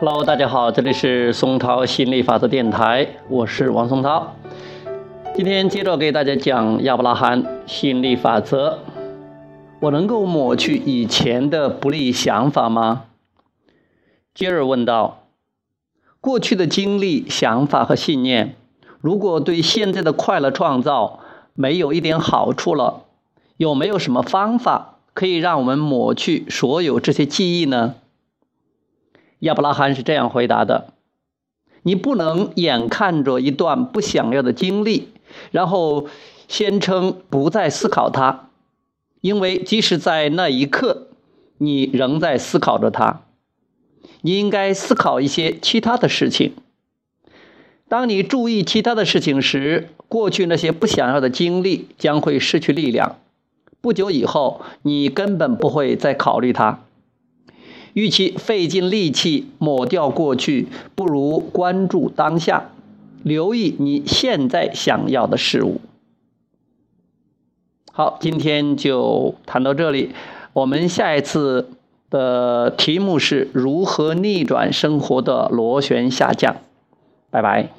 Hello，大家好，这里是松涛心理法则电台，我是王松涛。今天接着给大家讲亚伯拉罕心理法则。我能够抹去以前的不利想法吗？杰尔问道。过去的经历、想法和信念，如果对现在的快乐创造没有一点好处了，有没有什么方法可以让我们抹去所有这些记忆呢？亚伯拉罕是这样回答的：“你不能眼看着一段不想要的经历，然后宣称不再思考它，因为即使在那一刻，你仍在思考着它。你应该思考一些其他的事情。当你注意其他的事情时，过去那些不想要的经历将会失去力量。不久以后，你根本不会再考虑它。”与其费尽力气抹掉过去，不如关注当下，留意你现在想要的事物。好，今天就谈到这里，我们下一次的题目是如何逆转生活的螺旋下降。拜拜。